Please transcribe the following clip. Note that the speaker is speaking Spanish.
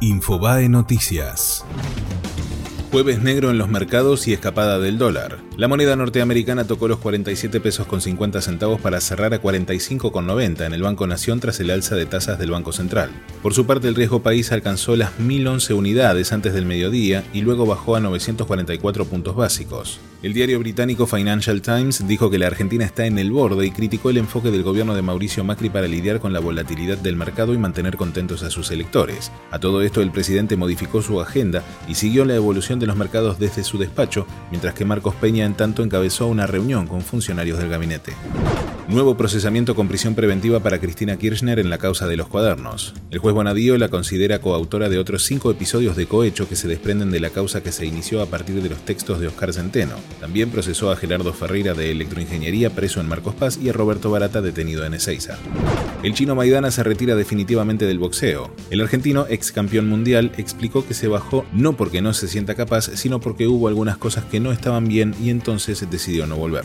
Infobae Noticias. Jueves negro en los mercados y escapada del dólar. La moneda norteamericana tocó los 47 pesos con 50 centavos para cerrar a 45,90 en el Banco Nación tras el alza de tasas del Banco Central. Por su parte, el riesgo país alcanzó las 1011 unidades antes del mediodía y luego bajó a 944 puntos básicos. El diario británico Financial Times dijo que la Argentina está en el borde y criticó el enfoque del gobierno de Mauricio Macri para lidiar con la volatilidad del mercado y mantener contentos a sus electores. A todo esto, el presidente modificó su agenda y siguió la evolución de los mercados desde su despacho, mientras que Marcos Peña en tanto encabezó una reunión con funcionarios del gabinete. Nuevo procesamiento con prisión preventiva para Cristina Kirchner en la causa de los cuadernos. El juez Bonadío la considera coautora de otros cinco episodios de cohecho que se desprenden de la causa que se inició a partir de los textos de Oscar Centeno. También procesó a Gerardo Ferreira de Electroingeniería preso en Marcos Paz y a Roberto Barata detenido en Ezeiza. El chino Maidana se retira definitivamente del boxeo. El argentino, ex campeón mundial, explicó que se bajó no porque no se sienta capaz, sino porque hubo algunas cosas que no estaban bien y entonces decidió no volver.